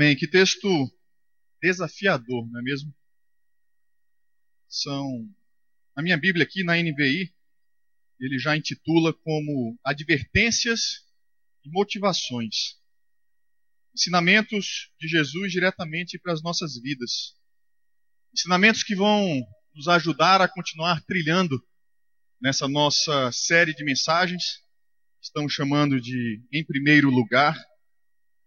Amém. Que texto desafiador, não é mesmo? São. Na minha Bíblia aqui, na NVI, ele já intitula como Advertências e Motivações. Ensinamentos de Jesus diretamente para as nossas vidas. Ensinamentos que vão nos ajudar a continuar trilhando nessa nossa série de mensagens. Estamos chamando de Em Primeiro Lugar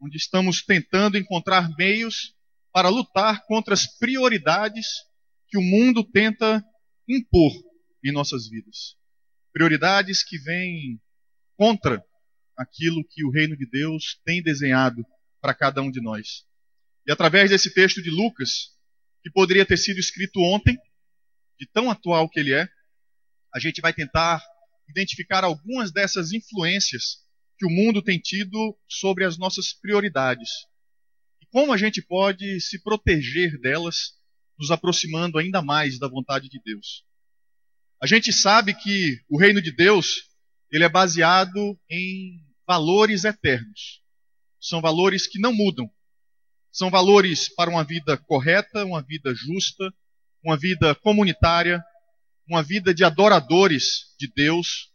onde estamos tentando encontrar meios para lutar contra as prioridades que o mundo tenta impor em nossas vidas. Prioridades que vêm contra aquilo que o reino de Deus tem desenhado para cada um de nós. E através desse texto de Lucas, que poderia ter sido escrito ontem, de tão atual que ele é, a gente vai tentar identificar algumas dessas influências que o mundo tem tido sobre as nossas prioridades. E como a gente pode se proteger delas, nos aproximando ainda mais da vontade de Deus. A gente sabe que o reino de Deus, ele é baseado em valores eternos. São valores que não mudam. São valores para uma vida correta, uma vida justa, uma vida comunitária, uma vida de adoradores de Deus,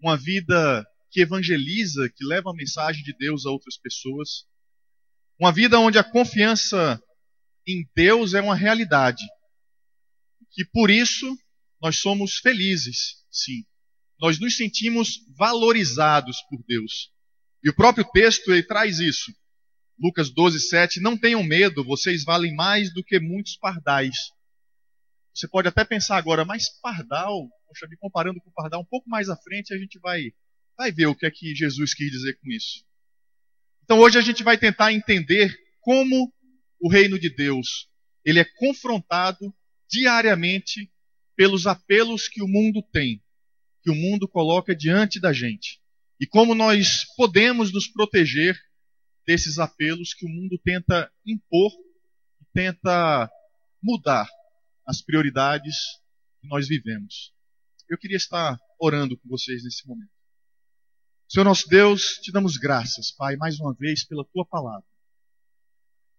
uma vida que evangeliza, que leva a mensagem de Deus a outras pessoas. Uma vida onde a confiança em Deus é uma realidade. Que por isso nós somos felizes, sim. Nós nos sentimos valorizados por Deus. E o próprio texto ele traz isso. Lucas 12, 7. Não tenham medo, vocês valem mais do que muitos pardais. Você pode até pensar agora, mas pardal, poxa, me comparando com pardal, um pouco mais à frente a gente vai vai ver o que é que Jesus quis dizer com isso. Então hoje a gente vai tentar entender como o reino de Deus ele é confrontado diariamente pelos apelos que o mundo tem, que o mundo coloca diante da gente. E como nós podemos nos proteger desses apelos que o mundo tenta impor tenta mudar as prioridades que nós vivemos. Eu queria estar orando com vocês nesse momento. Senhor nosso Deus, te damos graças, Pai, mais uma vez pela tua palavra.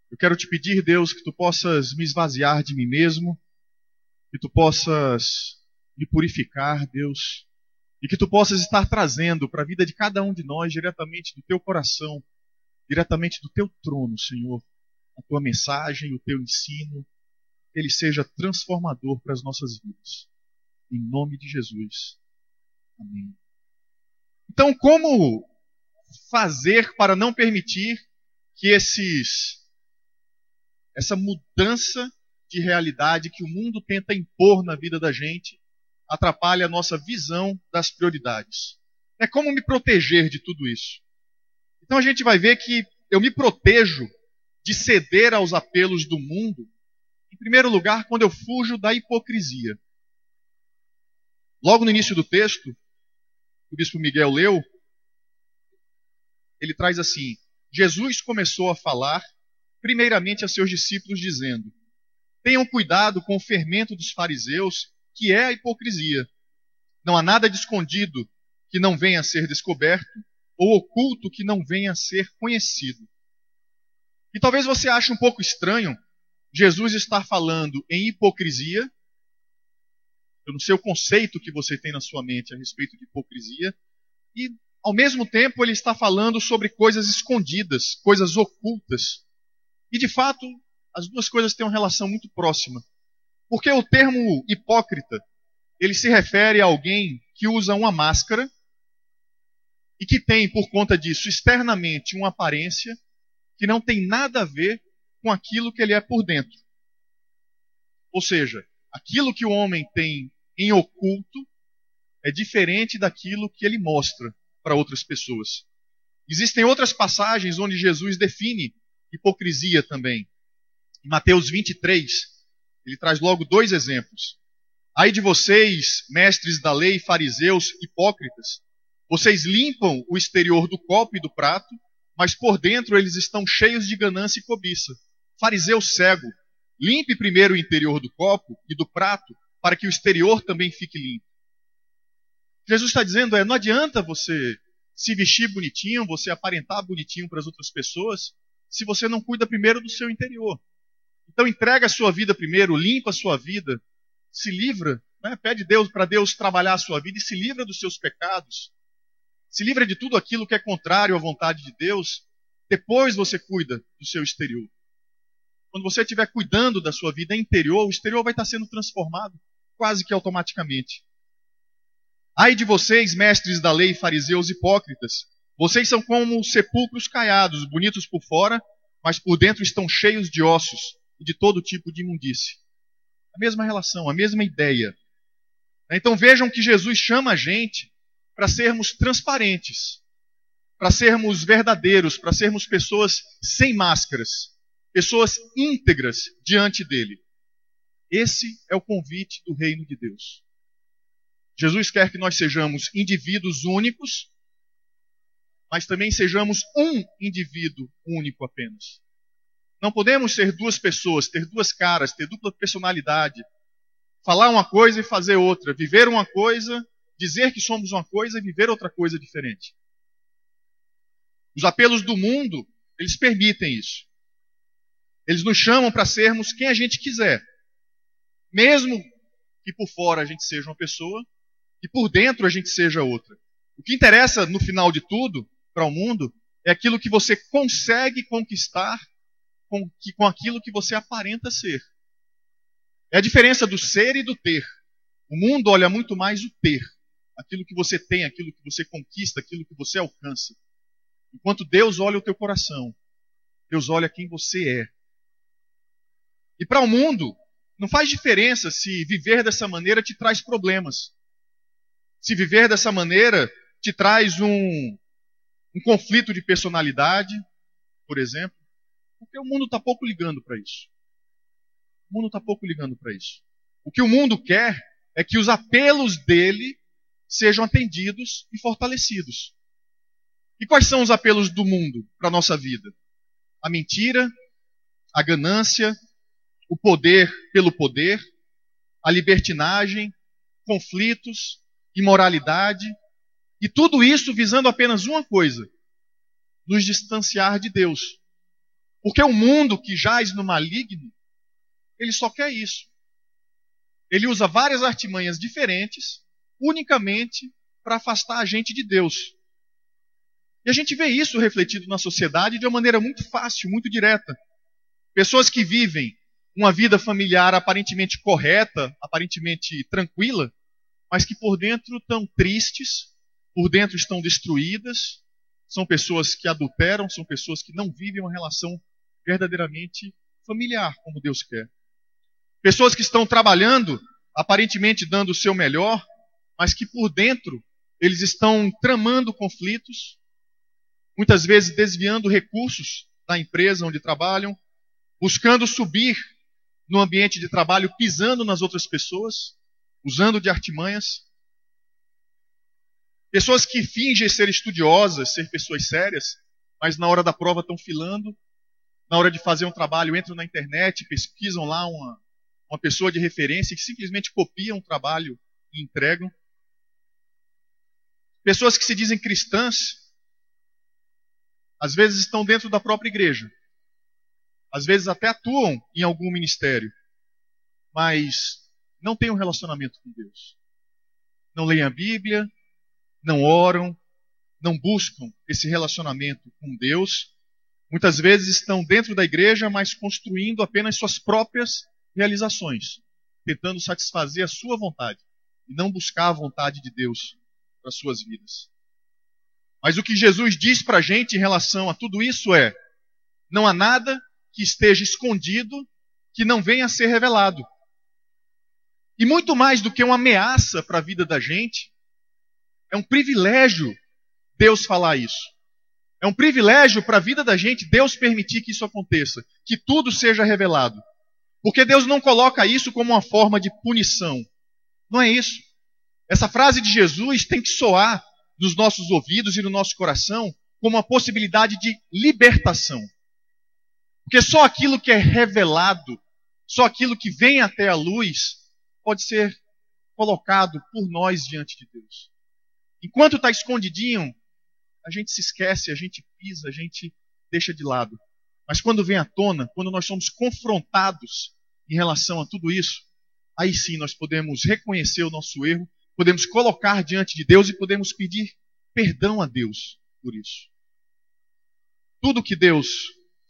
Eu quero te pedir, Deus, que tu possas me esvaziar de mim mesmo, que tu possas me purificar, Deus, e que tu possas estar trazendo para a vida de cada um de nós, diretamente do teu coração, diretamente do teu trono, Senhor, a tua mensagem, o teu ensino, que ele seja transformador para as nossas vidas. Em nome de Jesus. Amém. Então, como fazer para não permitir que esses essa mudança de realidade que o mundo tenta impor na vida da gente atrapalhe a nossa visão das prioridades? É como me proteger de tudo isso? Então a gente vai ver que eu me protejo de ceder aos apelos do mundo, em primeiro lugar, quando eu fujo da hipocrisia. Logo no início do texto, o bispo Miguel leu, ele traz assim: Jesus começou a falar, primeiramente a seus discípulos, dizendo: Tenham cuidado com o fermento dos fariseus, que é a hipocrisia. Não há nada de escondido que não venha a ser descoberto, ou oculto que não venha a ser conhecido. E talvez você ache um pouco estranho Jesus estar falando em hipocrisia eu não sei o conceito que você tem na sua mente a respeito de hipocrisia. E, ao mesmo tempo, ele está falando sobre coisas escondidas, coisas ocultas. E, de fato, as duas coisas têm uma relação muito próxima. Porque o termo hipócrita, ele se refere a alguém que usa uma máscara e que tem, por conta disso, externamente uma aparência que não tem nada a ver com aquilo que ele é por dentro. Ou seja, aquilo que o homem tem em oculto é diferente daquilo que ele mostra para outras pessoas. Existem outras passagens onde Jesus define hipocrisia também. Em Mateus 23, ele traz logo dois exemplos. Ai de vocês, mestres da lei, fariseus, hipócritas, vocês limpam o exterior do copo e do prato, mas por dentro eles estão cheios de ganância e cobiça. Fariseu cego, limpe primeiro o interior do copo e do prato, para que o exterior também fique limpo. Jesus está dizendo é, não adianta você se vestir bonitinho, você aparentar bonitinho para as outras pessoas, se você não cuida primeiro do seu interior. Então entrega a sua vida primeiro, limpa a sua vida, se livra, né? pede Deus para Deus trabalhar a sua vida e se livra dos seus pecados. Se livra de tudo aquilo que é contrário à vontade de Deus. Depois você cuida do seu exterior. Quando você estiver cuidando da sua vida interior, o exterior vai estar sendo transformado quase que automaticamente. Ai de vocês, mestres da lei, fariseus hipócritas, vocês são como sepulcros caiados, bonitos por fora, mas por dentro estão cheios de ossos e de todo tipo de imundície. A mesma relação, a mesma ideia. Então vejam que Jesus chama a gente para sermos transparentes, para sermos verdadeiros, para sermos pessoas sem máscaras, pessoas íntegras diante dele. Esse é o convite do reino de Deus. Jesus quer que nós sejamos indivíduos únicos, mas também sejamos um indivíduo único apenas. Não podemos ser duas pessoas, ter duas caras, ter dupla personalidade, falar uma coisa e fazer outra, viver uma coisa, dizer que somos uma coisa e viver outra coisa diferente. Os apelos do mundo, eles permitem isso. Eles nos chamam para sermos quem a gente quiser. Mesmo que por fora a gente seja uma pessoa e por dentro a gente seja outra. O que interessa no final de tudo para o mundo é aquilo que você consegue conquistar com, que, com aquilo que você aparenta ser. É a diferença do ser e do ter. O mundo olha muito mais o ter, aquilo que você tem, aquilo que você conquista, aquilo que você alcança. Enquanto Deus olha o teu coração, Deus olha quem você é. E para o mundo, não faz diferença se viver dessa maneira te traz problemas se viver dessa maneira te traz um, um conflito de personalidade, por exemplo, porque o mundo está pouco ligando para isso. O mundo está pouco ligando para isso. O que o mundo quer é que os apelos dele sejam atendidos e fortalecidos. E quais são os apelos do mundo para a nossa vida? A mentira, a ganância, o poder pelo poder, a libertinagem, conflitos, imoralidade, e tudo isso visando apenas uma coisa: nos distanciar de Deus. Porque o mundo que jaz no maligno, ele só quer isso. Ele usa várias artimanhas diferentes, unicamente para afastar a gente de Deus. E a gente vê isso refletido na sociedade de uma maneira muito fácil, muito direta. Pessoas que vivem uma vida familiar aparentemente correta, aparentemente tranquila, mas que por dentro estão tristes, por dentro estão destruídas, são pessoas que adulteram, são pessoas que não vivem uma relação verdadeiramente familiar, como Deus quer. Pessoas que estão trabalhando, aparentemente dando o seu melhor, mas que por dentro eles estão tramando conflitos, muitas vezes desviando recursos da empresa onde trabalham, buscando subir no ambiente de trabalho, pisando nas outras pessoas usando de artimanhas. Pessoas que fingem ser estudiosas, ser pessoas sérias, mas na hora da prova estão filando. Na hora de fazer um trabalho, entram na internet, pesquisam lá uma, uma pessoa de referência que simplesmente copiam o trabalho e entregam. Pessoas que se dizem cristãs, às vezes estão dentro da própria igreja. Às vezes até atuam em algum ministério. Mas não têm um relacionamento com Deus. Não leem a Bíblia, não oram, não buscam esse relacionamento com Deus. Muitas vezes estão dentro da igreja, mas construindo apenas suas próprias realizações, tentando satisfazer a sua vontade e não buscar a vontade de Deus para suas vidas. Mas o que Jesus diz para a gente em relação a tudo isso é: não há nada que esteja escondido que não venha a ser revelado. E muito mais do que uma ameaça para a vida da gente, é um privilégio Deus falar isso. É um privilégio para a vida da gente Deus permitir que isso aconteça, que tudo seja revelado. Porque Deus não coloca isso como uma forma de punição. Não é isso. Essa frase de Jesus tem que soar nos nossos ouvidos e no nosso coração como uma possibilidade de libertação. Porque só aquilo que é revelado, só aquilo que vem até a luz, pode ser colocado por nós diante de Deus. Enquanto está escondidinho, a gente se esquece, a gente pisa, a gente deixa de lado. Mas quando vem à tona, quando nós somos confrontados em relação a tudo isso, aí sim nós podemos reconhecer o nosso erro, podemos colocar diante de Deus e podemos pedir perdão a Deus por isso. Tudo que Deus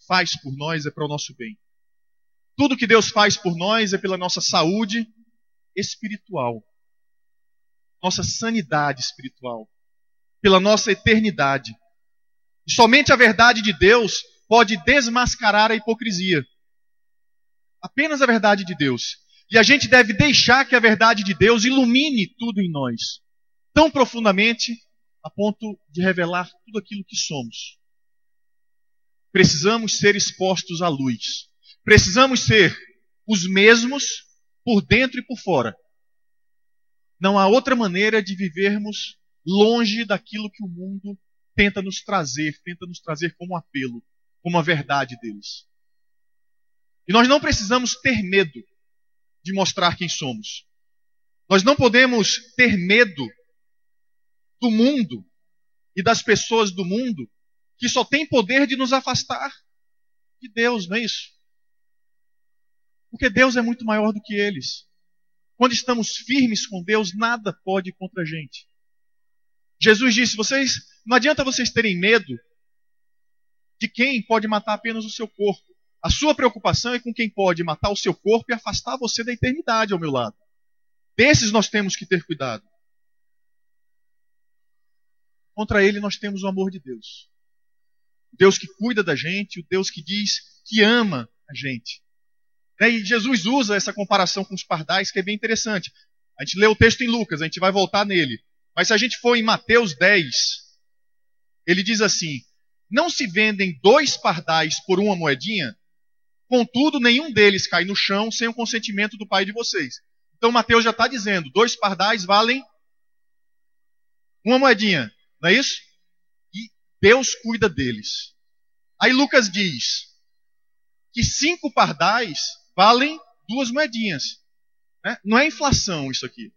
faz por nós é para o nosso bem. Tudo que Deus faz por nós é pela nossa saúde espiritual, nossa sanidade espiritual, pela nossa eternidade. E somente a verdade de Deus pode desmascarar a hipocrisia. Apenas a verdade de Deus. E a gente deve deixar que a verdade de Deus ilumine tudo em nós, tão profundamente a ponto de revelar tudo aquilo que somos. Precisamos ser expostos à luz. Precisamos ser os mesmos por dentro e por fora. Não há outra maneira de vivermos longe daquilo que o mundo tenta nos trazer, tenta nos trazer como apelo, como a verdade deles. E nós não precisamos ter medo de mostrar quem somos. Nós não podemos ter medo do mundo e das pessoas do mundo que só tem poder de nos afastar de Deus, não é isso? Porque Deus é muito maior do que eles. Quando estamos firmes com Deus, nada pode ir contra a gente. Jesus disse: vocês, não adianta vocês terem medo de quem pode matar apenas o seu corpo. A sua preocupação é com quem pode matar o seu corpo e afastar você da eternidade ao meu lado. Desses nós temos que ter cuidado. Contra ele nós temos o amor de Deus. O Deus que cuida da gente, o Deus que diz que ama a gente. Né, e Jesus usa essa comparação com os pardais, que é bem interessante. A gente lê o texto em Lucas, a gente vai voltar nele. Mas se a gente for em Mateus 10, ele diz assim: Não se vendem dois pardais por uma moedinha? Contudo, nenhum deles cai no chão sem o consentimento do pai de vocês. Então Mateus já está dizendo: dois pardais valem uma moedinha. Não é isso? Deus cuida deles. Aí Lucas diz que cinco pardais valem duas moedinhas. Né? Não é inflação isso aqui.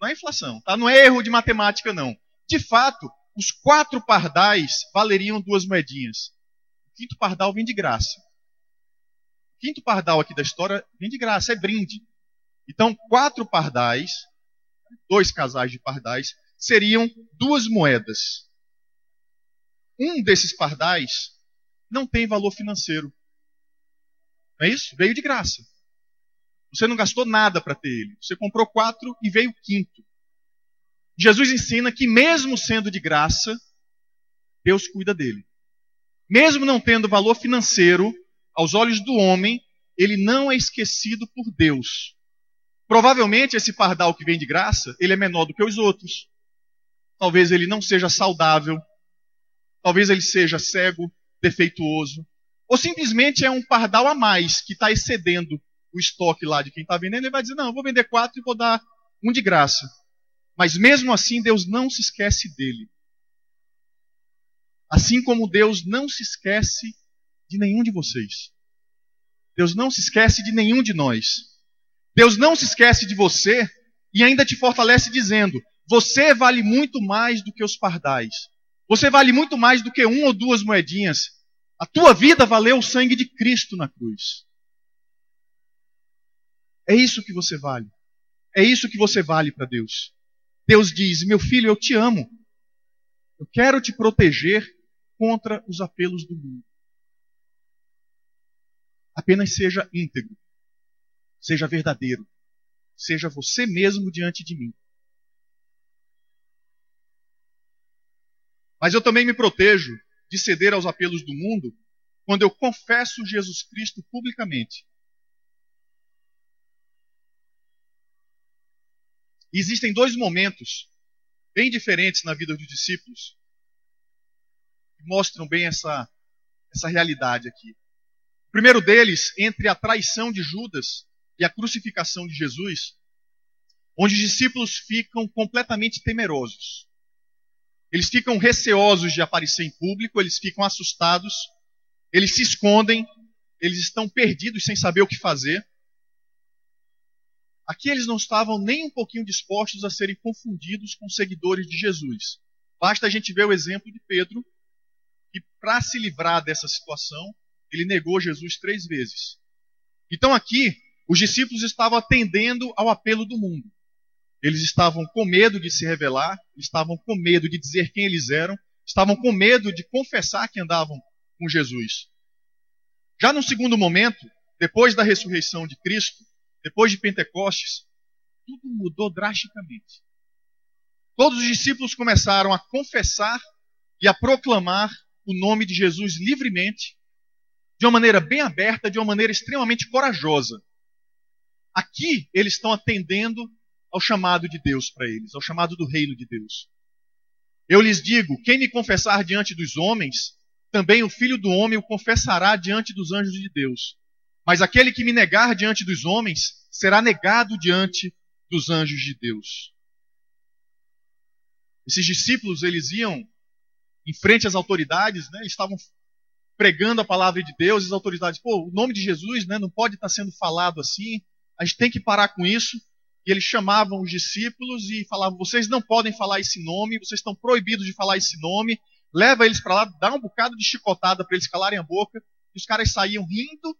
Não é inflação, tá? Não é erro de matemática, não. De fato, os quatro pardais valeriam duas moedinhas. O quinto pardal vem de graça. O quinto pardal aqui da história vem de graça, é brinde. Então, quatro pardais, dois casais de pardais, seriam duas moedas. Um desses pardais não tem valor financeiro. Não é isso? Veio de graça. Você não gastou nada para ter ele. Você comprou quatro e veio quinto. Jesus ensina que, mesmo sendo de graça, Deus cuida dele. Mesmo não tendo valor financeiro, aos olhos do homem, ele não é esquecido por Deus. Provavelmente esse pardal que vem de graça, ele é menor do que os outros talvez ele não seja saudável, talvez ele seja cego, defeituoso, ou simplesmente é um pardal a mais que está excedendo o estoque lá de quem está vendendo, ele vai dizer: Não, eu vou vender quatro e vou dar um de graça. Mas mesmo assim, Deus não se esquece dele. Assim como Deus não se esquece de nenhum de vocês. Deus não se esquece de nenhum de nós. Deus não se esquece de você e ainda te fortalece dizendo: você vale muito mais do que os pardais. Você vale muito mais do que uma ou duas moedinhas. A tua vida valeu o sangue de Cristo na cruz. É isso que você vale. É isso que você vale para Deus. Deus diz: Meu filho, eu te amo. Eu quero te proteger contra os apelos do mundo. Apenas seja íntegro. Seja verdadeiro. Seja você mesmo diante de mim. Mas eu também me protejo de ceder aos apelos do mundo quando eu confesso Jesus Cristo publicamente. Existem dois momentos bem diferentes na vida dos discípulos que mostram bem essa, essa realidade aqui. O primeiro deles, entre a traição de Judas e a crucificação de Jesus, onde os discípulos ficam completamente temerosos. Eles ficam receosos de aparecer em público, eles ficam assustados, eles se escondem, eles estão perdidos sem saber o que fazer. Aqui eles não estavam nem um pouquinho dispostos a serem confundidos com seguidores de Jesus. Basta a gente ver o exemplo de Pedro, que para se livrar dessa situação, ele negou Jesus três vezes. Então aqui, os discípulos estavam atendendo ao apelo do mundo. Eles estavam com medo de se revelar, estavam com medo de dizer quem eles eram, estavam com medo de confessar que andavam com Jesus. Já no segundo momento, depois da ressurreição de Cristo, depois de Pentecostes, tudo mudou drasticamente. Todos os discípulos começaram a confessar e a proclamar o nome de Jesus livremente, de uma maneira bem aberta, de uma maneira extremamente corajosa. Aqui eles estão atendendo ao chamado de Deus para eles, ao chamado do reino de Deus. Eu lhes digo: quem me confessar diante dos homens, também o filho do homem o confessará diante dos anjos de Deus. Mas aquele que me negar diante dos homens, será negado diante dos anjos de Deus. Esses discípulos, eles iam em frente às autoridades, né? estavam pregando a palavra de Deus, e as autoridades, pô, o nome de Jesus né, não pode estar sendo falado assim, a gente tem que parar com isso. E eles chamavam os discípulos e falavam: vocês não podem falar esse nome, vocês estão proibidos de falar esse nome. Leva eles para lá, dá um bocado de chicotada para eles calarem a boca. E os caras saíam rindo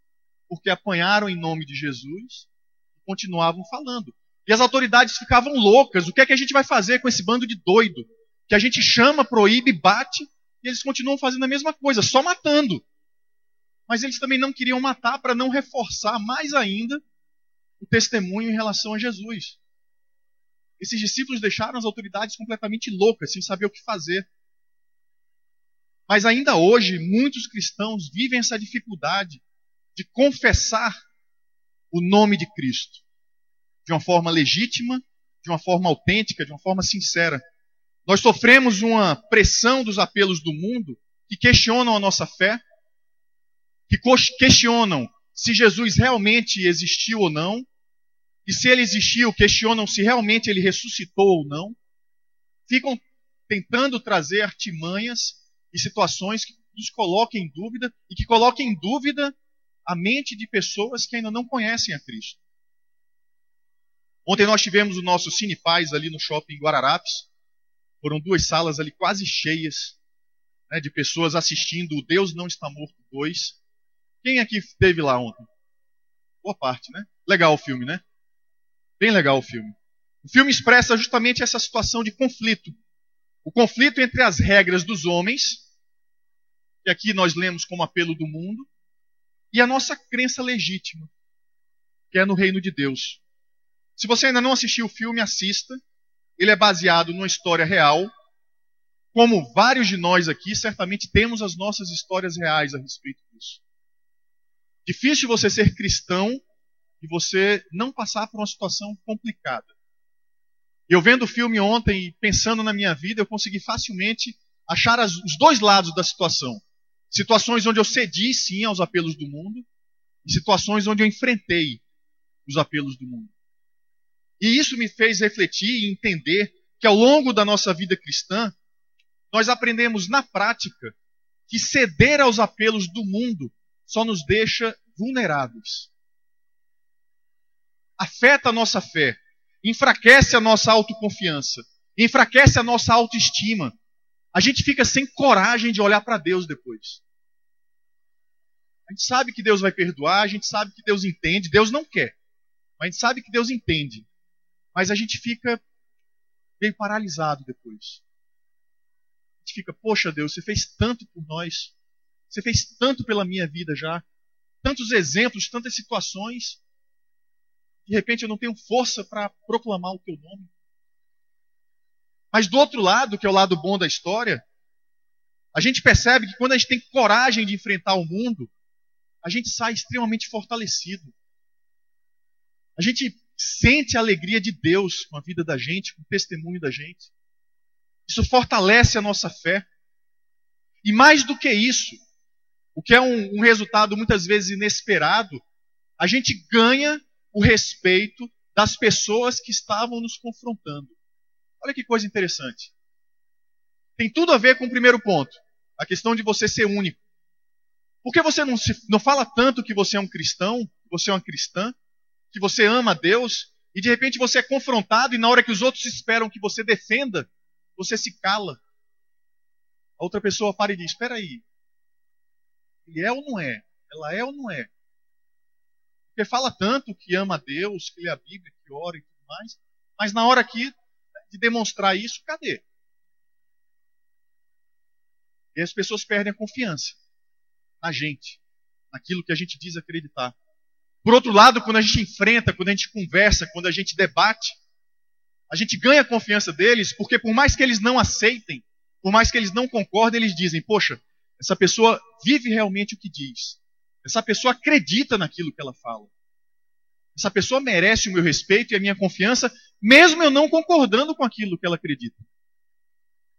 porque apanharam em nome de Jesus e continuavam falando. E as autoridades ficavam loucas. O que é que a gente vai fazer com esse bando de doido? Que a gente chama, proíbe, bate, e eles continuam fazendo a mesma coisa, só matando. Mas eles também não queriam matar para não reforçar mais ainda o testemunho em relação a Jesus. Esses discípulos deixaram as autoridades completamente loucas, sem saber o que fazer. Mas ainda hoje, muitos cristãos vivem essa dificuldade de confessar o nome de Cristo de uma forma legítima, de uma forma autêntica, de uma forma sincera. Nós sofremos uma pressão dos apelos do mundo que questionam a nossa fé, que questionam se Jesus realmente existiu ou não, e se ele existiu, questionam se realmente ele ressuscitou ou não, ficam tentando trazer artimanhas e situações que nos coloquem em dúvida e que coloquem em dúvida a mente de pessoas que ainda não conhecem a Cristo. Ontem nós tivemos o nosso Cine Paz ali no shopping Guararapes. Foram duas salas ali quase cheias né, de pessoas assistindo o Deus Não Está Morto 2. Quem aqui esteve lá ontem? Boa parte, né? Legal o filme, né? Bem legal o filme. O filme expressa justamente essa situação de conflito. O conflito entre as regras dos homens, que aqui nós lemos como apelo do mundo, e a nossa crença legítima, que é no reino de Deus. Se você ainda não assistiu o filme, assista. Ele é baseado numa história real. Como vários de nós aqui, certamente temos as nossas histórias reais a respeito disso. Difícil você ser cristão e você não passar por uma situação complicada. Eu vendo o filme ontem e pensando na minha vida, eu consegui facilmente achar as, os dois lados da situação. Situações onde eu cedi sim aos apelos do mundo e situações onde eu enfrentei os apelos do mundo. E isso me fez refletir e entender que ao longo da nossa vida cristã, nós aprendemos na prática que ceder aos apelos do mundo só nos deixa vulneráveis. Afeta a nossa fé, enfraquece a nossa autoconfiança, enfraquece a nossa autoestima. A gente fica sem coragem de olhar para Deus depois. A gente sabe que Deus vai perdoar, a gente sabe que Deus entende, Deus não quer, mas a gente sabe que Deus entende. Mas a gente fica meio paralisado depois. A gente fica, poxa Deus, você fez tanto por nós. Você fez tanto pela minha vida já. Tantos exemplos, tantas situações. De repente eu não tenho força para proclamar o teu nome. Mas do outro lado, que é o lado bom da história, a gente percebe que quando a gente tem coragem de enfrentar o mundo, a gente sai extremamente fortalecido. A gente sente a alegria de Deus com a vida da gente, com o testemunho da gente. Isso fortalece a nossa fé. E mais do que isso, o que é um, um resultado muitas vezes inesperado, a gente ganha o respeito das pessoas que estavam nos confrontando. Olha que coisa interessante. Tem tudo a ver com o primeiro ponto, a questão de você ser único. Por que você não, se, não fala tanto que você é um cristão, que você é uma cristã, que você ama a Deus, e de repente você é confrontado, e na hora que os outros esperam que você defenda, você se cala. A outra pessoa para e diz: Espera aí, ele é ou não é? Ela é ou não é? Porque fala tanto que ama a Deus, que lê a Bíblia, que ora e tudo mais, mas na hora de demonstrar isso, cadê? E as pessoas perdem a confiança na gente, naquilo que a gente diz acreditar. Por outro lado, quando a gente enfrenta, quando a gente conversa, quando a gente debate, a gente ganha a confiança deles, porque por mais que eles não aceitem, por mais que eles não concordem, eles dizem: Poxa, essa pessoa vive realmente o que diz. Essa pessoa acredita naquilo que ela fala. Essa pessoa merece o meu respeito e a minha confiança, mesmo eu não concordando com aquilo que ela acredita.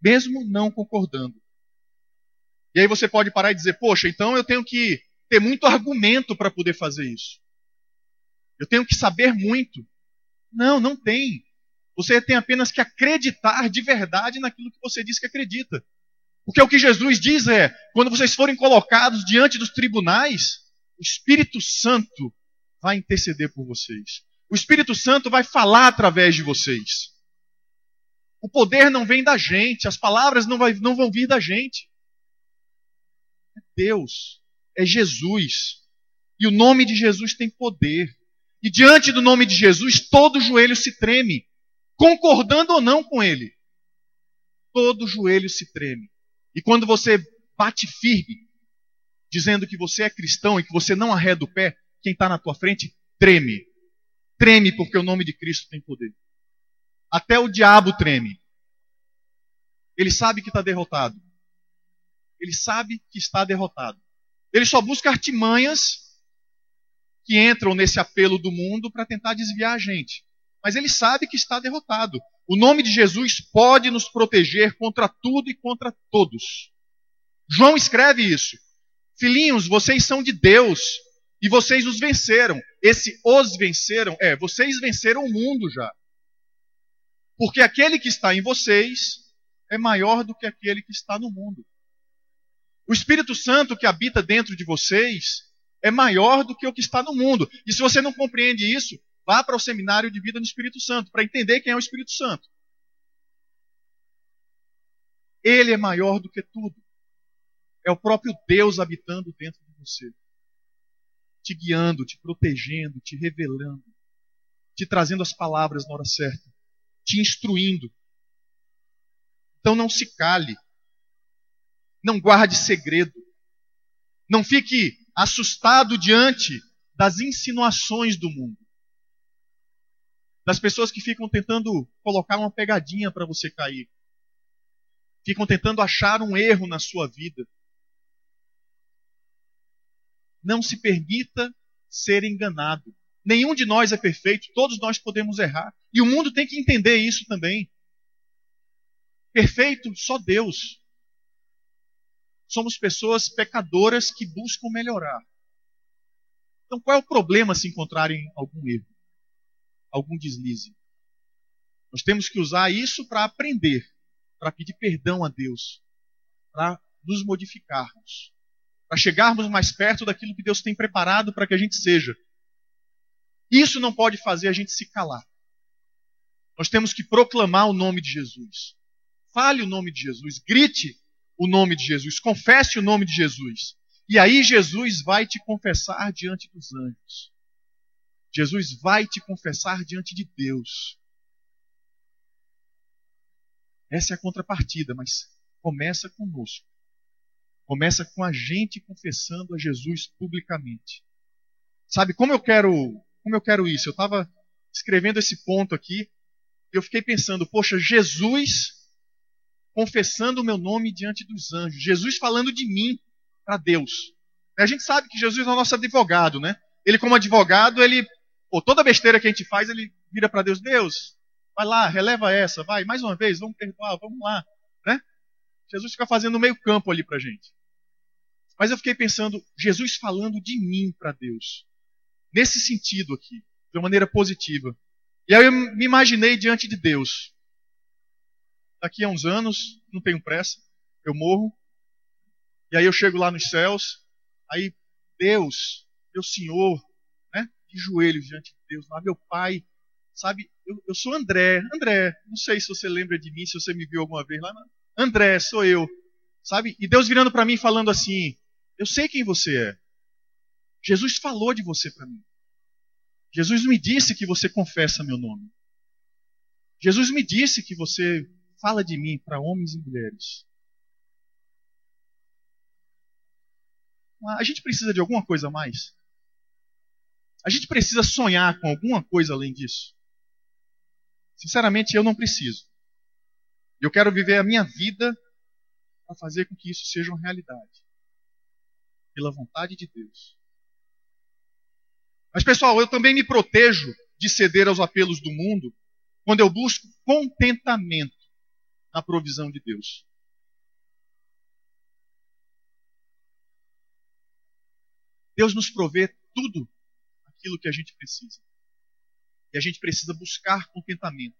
Mesmo não concordando. E aí você pode parar e dizer: Poxa, então eu tenho que ter muito argumento para poder fazer isso. Eu tenho que saber muito. Não, não tem. Você tem apenas que acreditar de verdade naquilo que você diz que acredita. Porque o que Jesus diz é: quando vocês forem colocados diante dos tribunais, o Espírito Santo vai interceder por vocês. O Espírito Santo vai falar através de vocês. O poder não vem da gente, as palavras não, vai, não vão vir da gente. É Deus, é Jesus. E o nome de Jesus tem poder. E diante do nome de Jesus, todo joelho se treme concordando ou não com ele, todo joelho se treme. E quando você bate firme, dizendo que você é cristão e que você não arreda o pé, quem está na tua frente treme. Treme porque o nome de Cristo tem poder. Até o diabo treme. Ele sabe que está derrotado. Ele sabe que está derrotado. Ele só busca artimanhas que entram nesse apelo do mundo para tentar desviar a gente mas ele sabe que está derrotado. O nome de Jesus pode nos proteger contra tudo e contra todos. João escreve isso. Filhinhos, vocês são de Deus e vocês os venceram. Esse os venceram é, vocês venceram o mundo já. Porque aquele que está em vocês é maior do que aquele que está no mundo. O Espírito Santo que habita dentro de vocês é maior do que o que está no mundo. E se você não compreende isso, Vá para o seminário de vida no Espírito Santo, para entender quem é o Espírito Santo. Ele é maior do que tudo. É o próprio Deus habitando dentro de você. Te guiando, te protegendo, te revelando, te trazendo as palavras na hora certa, te instruindo. Então não se cale. Não guarde segredo. Não fique assustado diante das insinuações do mundo das pessoas que ficam tentando colocar uma pegadinha para você cair. Ficam tentando achar um erro na sua vida. Não se permita ser enganado. Nenhum de nós é perfeito, todos nós podemos errar. E o mundo tem que entender isso também. Perfeito só Deus. Somos pessoas pecadoras que buscam melhorar. Então qual é o problema se encontrarem algum erro? Algum deslize. Nós temos que usar isso para aprender, para pedir perdão a Deus, para nos modificarmos, para chegarmos mais perto daquilo que Deus tem preparado para que a gente seja. Isso não pode fazer a gente se calar. Nós temos que proclamar o nome de Jesus. Fale o nome de Jesus, grite o nome de Jesus, confesse o nome de Jesus. E aí Jesus vai te confessar diante dos anjos. Jesus vai te confessar diante de Deus. Essa é a contrapartida, mas começa conosco. Começa com a gente confessando a Jesus publicamente. Sabe como eu quero, como eu quero isso? Eu estava escrevendo esse ponto aqui e eu fiquei pensando, poxa, Jesus confessando o meu nome diante dos anjos, Jesus falando de mim para Deus. A gente sabe que Jesus é o nosso advogado, né? Ele como advogado, ele Pô, toda besteira que a gente faz, ele vira para Deus, Deus, vai lá, releva essa, vai, mais uma vez, vamos perdoar, vamos lá. Né? Jesus fica fazendo meio campo ali para gente. Mas eu fiquei pensando, Jesus falando de mim para Deus. Nesse sentido aqui, de uma maneira positiva. E aí eu me imaginei diante de Deus. Daqui a uns anos, não tenho pressa, eu morro. E aí eu chego lá nos céus. Aí, Deus, meu Senhor, de joelhos diante de Deus lá, meu pai, sabe, eu, eu sou André, André, não sei se você lembra de mim, se você me viu alguma vez lá, não. André, sou eu, sabe, e Deus virando para mim falando assim, eu sei quem você é, Jesus falou de você para mim. Jesus me disse que você confessa meu nome. Jesus me disse que você fala de mim para homens e mulheres. A gente precisa de alguma coisa a mais? A gente precisa sonhar com alguma coisa além disso? Sinceramente, eu não preciso. Eu quero viver a minha vida para fazer com que isso seja uma realidade. Pela vontade de Deus. Mas, pessoal, eu também me protejo de ceder aos apelos do mundo quando eu busco contentamento na provisão de Deus. Deus nos provê tudo aquilo que a gente precisa. E a gente precisa buscar contentamento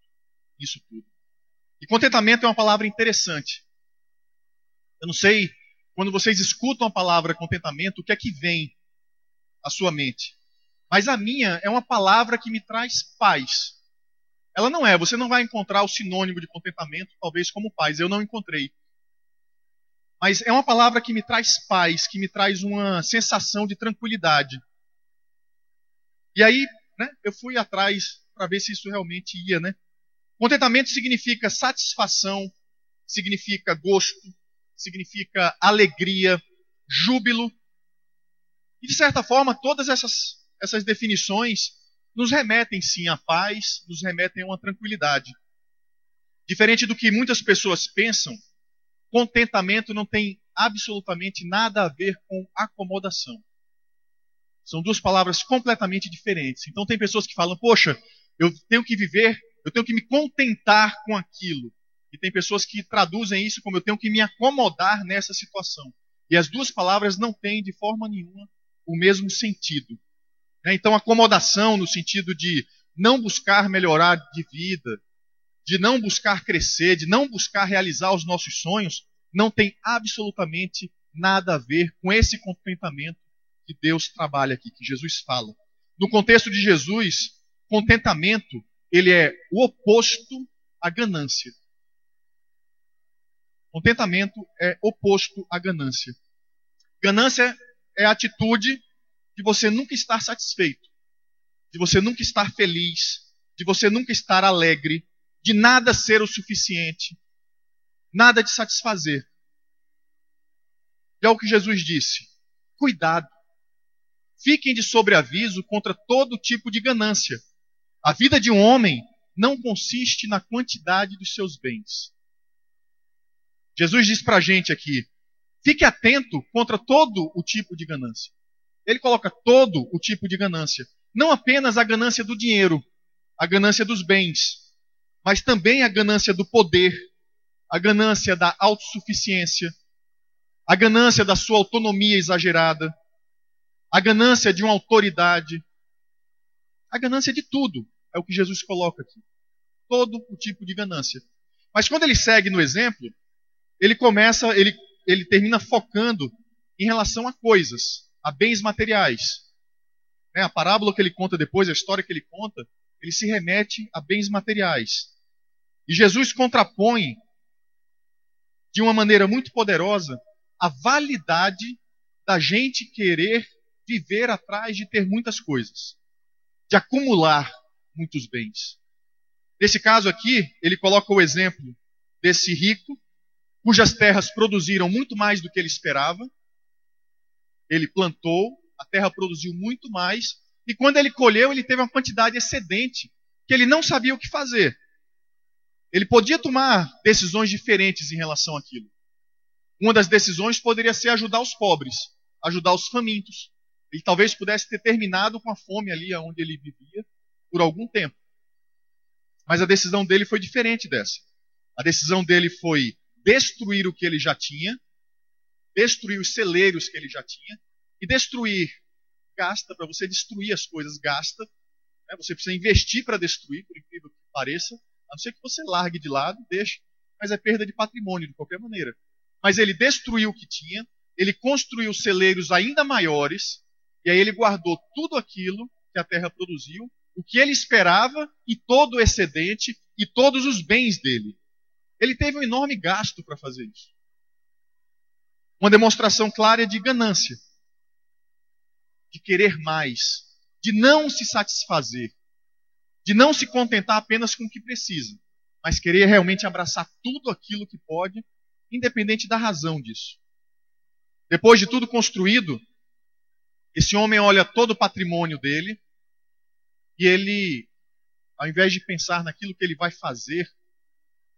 nisso tudo. E contentamento é uma palavra interessante. Eu não sei, quando vocês escutam a palavra contentamento, o que é que vem à sua mente? Mas a minha é uma palavra que me traz paz. Ela não é, você não vai encontrar o sinônimo de contentamento, talvez como paz. Eu não encontrei. Mas é uma palavra que me traz paz, que me traz uma sensação de tranquilidade. E aí, né, eu fui atrás para ver se isso realmente ia, né? Contentamento significa satisfação, significa gosto, significa alegria, júbilo. E de certa forma, todas essas, essas definições nos remetem sim à paz, nos remetem a uma tranquilidade. Diferente do que muitas pessoas pensam, Contentamento não tem absolutamente nada a ver com acomodação. São duas palavras completamente diferentes. Então tem pessoas que falam, poxa, eu tenho que viver, eu tenho que me contentar com aquilo. E tem pessoas que traduzem isso como eu tenho que me acomodar nessa situação. E as duas palavras não têm de forma nenhuma o mesmo sentido. Né? Então, acomodação no sentido de não buscar melhorar de vida, de não buscar crescer, de não buscar realizar os nossos sonhos, não tem absolutamente nada a ver com esse contentamento que Deus trabalha aqui, que Jesus fala. No contexto de Jesus, contentamento, ele é o oposto à ganância. Contentamento é oposto à ganância. Ganância é a atitude de você nunca estar satisfeito, de você nunca estar feliz, de você nunca estar alegre, de nada ser o suficiente, nada de satisfazer. E é o que Jesus disse: cuidado, fiquem de sobreaviso contra todo tipo de ganância. A vida de um homem não consiste na quantidade dos seus bens. Jesus diz para a gente aqui: fique atento contra todo o tipo de ganância. Ele coloca todo o tipo de ganância, não apenas a ganância do dinheiro, a ganância dos bens, mas também a ganância do poder, a ganância da autossuficiência, a ganância da sua autonomia exagerada, a ganância de uma autoridade, a ganância de tudo, é o que Jesus coloca aqui. Todo o tipo de ganância. Mas quando ele segue no exemplo, ele começa, ele, ele termina focando em relação a coisas, a bens materiais. É, a parábola que ele conta depois, a história que ele conta, ele se remete a bens materiais. E Jesus contrapõe de uma maneira muito poderosa a validade da gente querer viver atrás de ter muitas coisas, de acumular muitos bens. Nesse caso aqui, ele coloca o exemplo desse rico, cujas terras produziram muito mais do que ele esperava. Ele plantou, a terra produziu muito mais, e quando ele colheu, ele teve uma quantidade excedente, que ele não sabia o que fazer. Ele podia tomar decisões diferentes em relação àquilo. Uma das decisões poderia ser ajudar os pobres, ajudar os famintos. Ele talvez pudesse ter terminado com a fome ali onde ele vivia por algum tempo. Mas a decisão dele foi diferente dessa. A decisão dele foi destruir o que ele já tinha, destruir os celeiros que ele já tinha, e destruir gasta, para você destruir as coisas, gasta. Né? Você precisa investir para destruir, por incrível que pareça. A não ser que você largue de lado, deixe, mas é perda de patrimônio de qualquer maneira. Mas ele destruiu o que tinha, ele construiu celeiros ainda maiores, e aí ele guardou tudo aquilo que a terra produziu, o que ele esperava e todo o excedente e todos os bens dele. Ele teve um enorme gasto para fazer isso. Uma demonstração clara de ganância. de querer mais, de não se satisfazer, de não se contentar apenas com o que precisa, mas querer realmente abraçar tudo aquilo que pode, independente da razão disso. Depois de tudo construído, esse homem olha todo o patrimônio dele e ele, ao invés de pensar naquilo que ele vai fazer,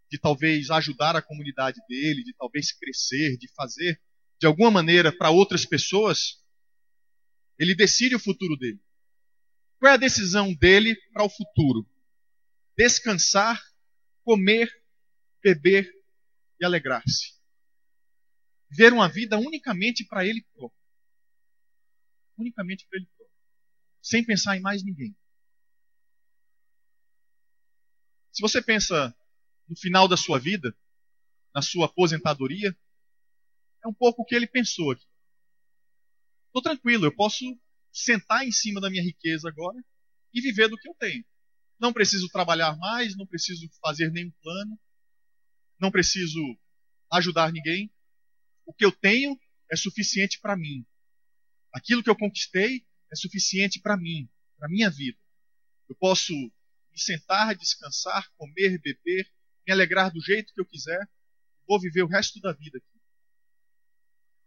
de talvez ajudar a comunidade dele, de talvez crescer, de fazer de alguma maneira para outras pessoas, ele decide o futuro dele. Qual é a decisão dele para o futuro? Descansar, comer, beber e alegrar-se. Ver uma vida unicamente para ele próprio. Unicamente para ele próprio. Sem pensar em mais ninguém. Se você pensa no final da sua vida, na sua aposentadoria, é um pouco o que ele pensou aqui. Estou tranquilo, eu posso sentar em cima da minha riqueza agora e viver do que eu tenho. Não preciso trabalhar mais, não preciso fazer nenhum plano, não preciso ajudar ninguém. O que eu tenho é suficiente para mim. Aquilo que eu conquistei é suficiente para mim, para minha vida. Eu posso me sentar, descansar, comer, beber, me alegrar do jeito que eu quiser. Vou viver o resto da vida aqui.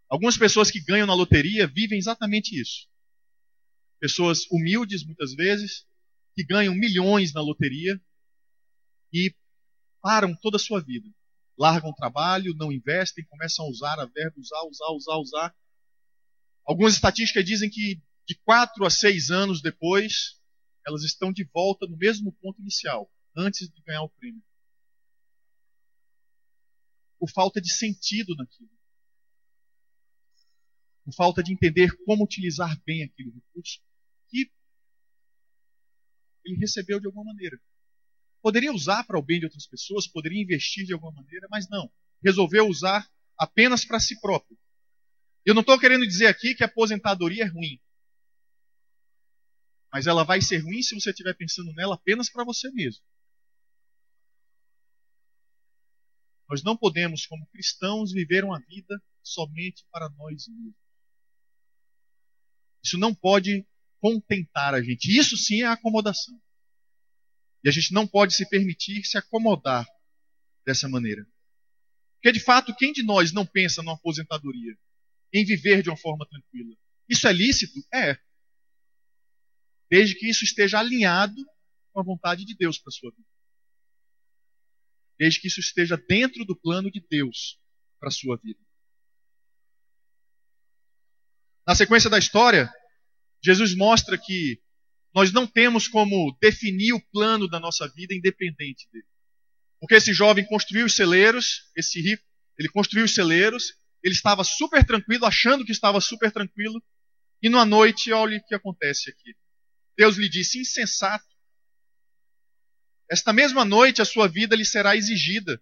Algumas pessoas que ganham na loteria vivem exatamente isso. Pessoas humildes, muitas vezes, que ganham milhões na loteria e param toda a sua vida. Largam o trabalho, não investem, começam a usar a verba, usar, usar, usar, usar. Algumas estatísticas dizem que de quatro a seis anos depois, elas estão de volta no mesmo ponto inicial, antes de ganhar o prêmio. Por falta de sentido naquilo por falta de entender como utilizar bem aquele recurso que ele recebeu de alguma maneira. Poderia usar para o bem de outras pessoas, poderia investir de alguma maneira, mas não. Resolveu usar apenas para si próprio. Eu não estou querendo dizer aqui que a aposentadoria é ruim. Mas ela vai ser ruim se você estiver pensando nela apenas para você mesmo. Nós não podemos, como cristãos, viver uma vida somente para nós mesmos. Isso não pode contentar a gente. Isso sim é acomodação. E a gente não pode se permitir se acomodar dessa maneira. Porque, de fato, quem de nós não pensa numa aposentadoria? Em viver de uma forma tranquila? Isso é lícito? É. Desde que isso esteja alinhado com a vontade de Deus para a sua vida. Desde que isso esteja dentro do plano de Deus para a sua vida. Na sequência da história, Jesus mostra que nós não temos como definir o plano da nossa vida independente dele. Porque esse jovem construiu os celeiros, esse rico, ele construiu os celeiros, ele estava super tranquilo, achando que estava super tranquilo, e numa noite, olha o que acontece aqui. Deus lhe disse: insensato. Esta mesma noite a sua vida lhe será exigida.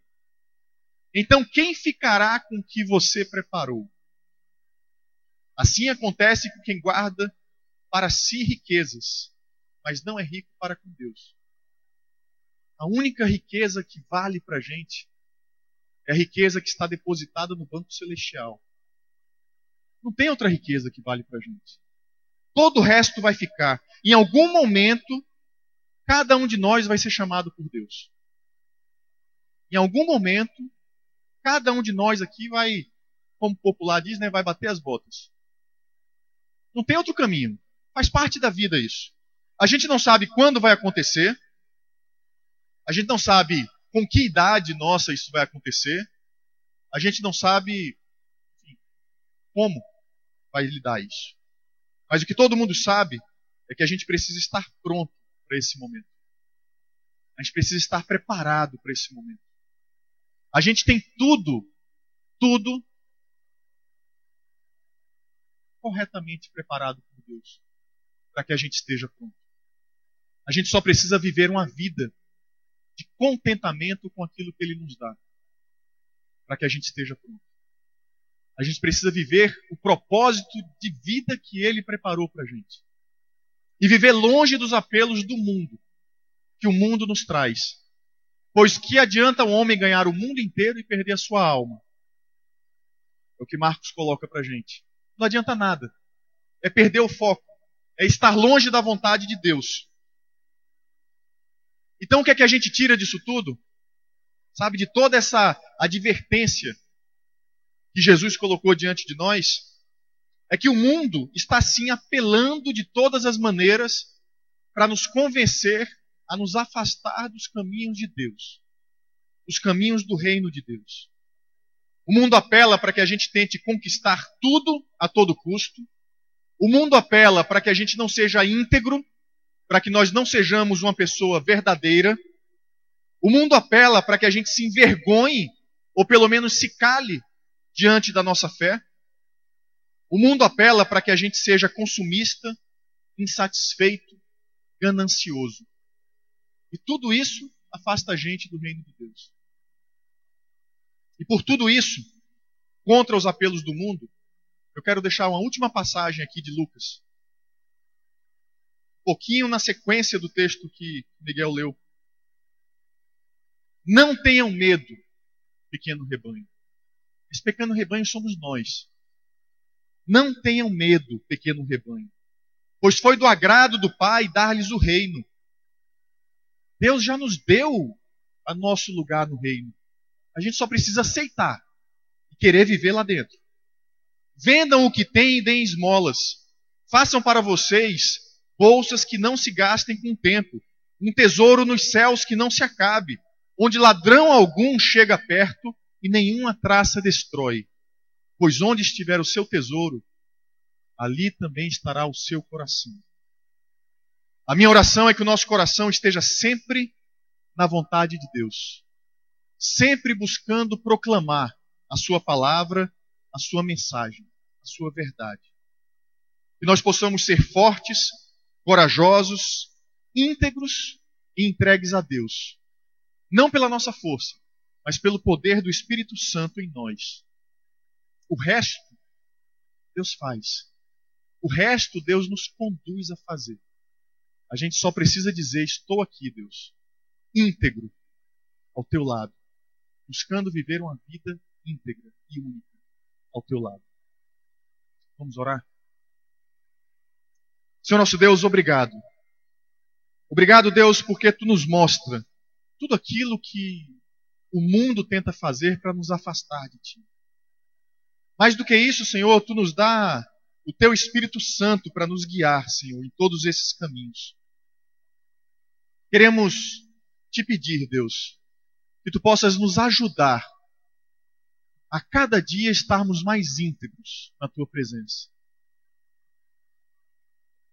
Então quem ficará com o que você preparou? Assim acontece com quem guarda para si riquezas, mas não é rico para com Deus. A única riqueza que vale para a gente é a riqueza que está depositada no banco celestial. Não tem outra riqueza que vale para a gente. Todo o resto vai ficar. Em algum momento, cada um de nós vai ser chamado por Deus. Em algum momento, cada um de nós aqui vai, como popular diz, né, vai bater as botas. Não tem outro caminho. Faz parte da vida isso. A gente não sabe quando vai acontecer. A gente não sabe com que idade nossa isso vai acontecer. A gente não sabe enfim, como vai lidar isso. Mas o que todo mundo sabe é que a gente precisa estar pronto para esse momento. A gente precisa estar preparado para esse momento. A gente tem tudo, tudo corretamente preparado por Deus para que a gente esteja pronto. A gente só precisa viver uma vida de contentamento com aquilo que Ele nos dá para que a gente esteja pronto. A gente precisa viver o propósito de vida que Ele preparou para a gente. E viver longe dos apelos do mundo, que o mundo nos traz. Pois que adianta o homem ganhar o mundo inteiro e perder a sua alma? É o que Marcos coloca para a gente. Não adianta nada. É perder o foco. é estar longe da vontade de Deus. Então o que é que a gente tira disso tudo? Sabe, de toda essa advertência que Jesus colocou diante de nós, é que o mundo está sim apelando de todas as maneiras para nos convencer a nos afastar dos caminhos de Deus, dos caminhos do reino de Deus. O mundo apela para que a gente tente conquistar tudo a todo custo. O mundo apela para que a gente não seja íntegro, para que nós não sejamos uma pessoa verdadeira. O mundo apela para que a gente se envergonhe, ou pelo menos se cale diante da nossa fé. O mundo apela para que a gente seja consumista, insatisfeito, ganancioso. E tudo isso afasta a gente do reino de Deus. E por tudo isso, contra os apelos do mundo, eu quero deixar uma última passagem aqui de Lucas. Pouquinho na sequência do texto que Miguel leu. Não tenham medo, pequeno rebanho. Esse pequeno rebanho somos nós. Não tenham medo, pequeno rebanho, pois foi do agrado do Pai dar-lhes o reino. Deus já nos deu a nosso lugar no reino. A gente só precisa aceitar e querer viver lá dentro. Vendam o que têm e deem esmolas. Façam para vocês bolsas que não se gastem com o tempo, um tesouro nos céus que não se acabe, onde ladrão algum chega perto e nenhuma traça destrói. Pois onde estiver o seu tesouro, ali também estará o seu coração. A minha oração é que o nosso coração esteja sempre na vontade de Deus, sempre buscando proclamar a Sua palavra, a Sua mensagem, a Sua verdade. Que nós possamos ser fortes, corajosos, íntegros e entregues a Deus. Não pela nossa força, mas pelo poder do Espírito Santo em nós. O resto, Deus faz. O resto, Deus nos conduz a fazer. A gente só precisa dizer: Estou aqui, Deus, íntegro, ao teu lado, buscando viver uma vida íntegra e única ao teu lado. Vamos orar? Senhor nosso Deus, obrigado. Obrigado, Deus, porque tu nos mostra tudo aquilo que o mundo tenta fazer para nos afastar de ti. Mais do que isso, Senhor, tu nos dá o teu Espírito Santo para nos guiar, Senhor, em todos esses caminhos. Queremos te pedir, Deus, que tu possas nos ajudar a cada dia estarmos mais íntegros na tua presença.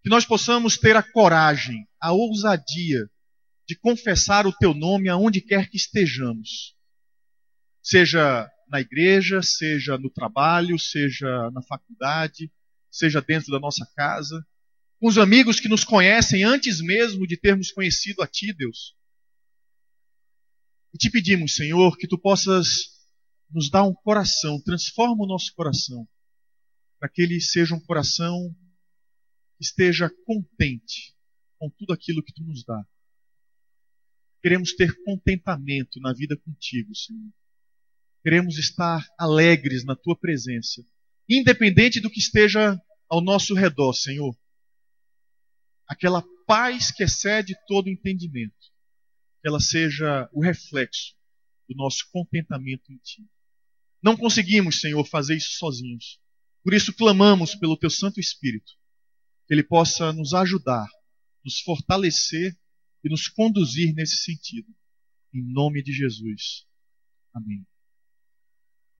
Que nós possamos ter a coragem, a ousadia de confessar o teu nome aonde quer que estejamos. Seja na igreja, seja no trabalho, seja na faculdade, seja dentro da nossa casa com os amigos que nos conhecem antes mesmo de termos conhecido a Ti, Deus. E te pedimos, Senhor, que Tu possas nos dar um coração, transforma o nosso coração, para que ele seja um coração esteja contente com tudo aquilo que Tu nos dá. Queremos ter contentamento na vida contigo, Senhor. Queremos estar alegres na Tua presença, independente do que esteja ao nosso redor, Senhor aquela paz que excede todo entendimento, que ela seja o reflexo do nosso contentamento em Ti. Não conseguimos, Senhor, fazer isso sozinhos. Por isso clamamos pelo Teu Santo Espírito, que Ele possa nos ajudar, nos fortalecer e nos conduzir nesse sentido. Em nome de Jesus. Amém.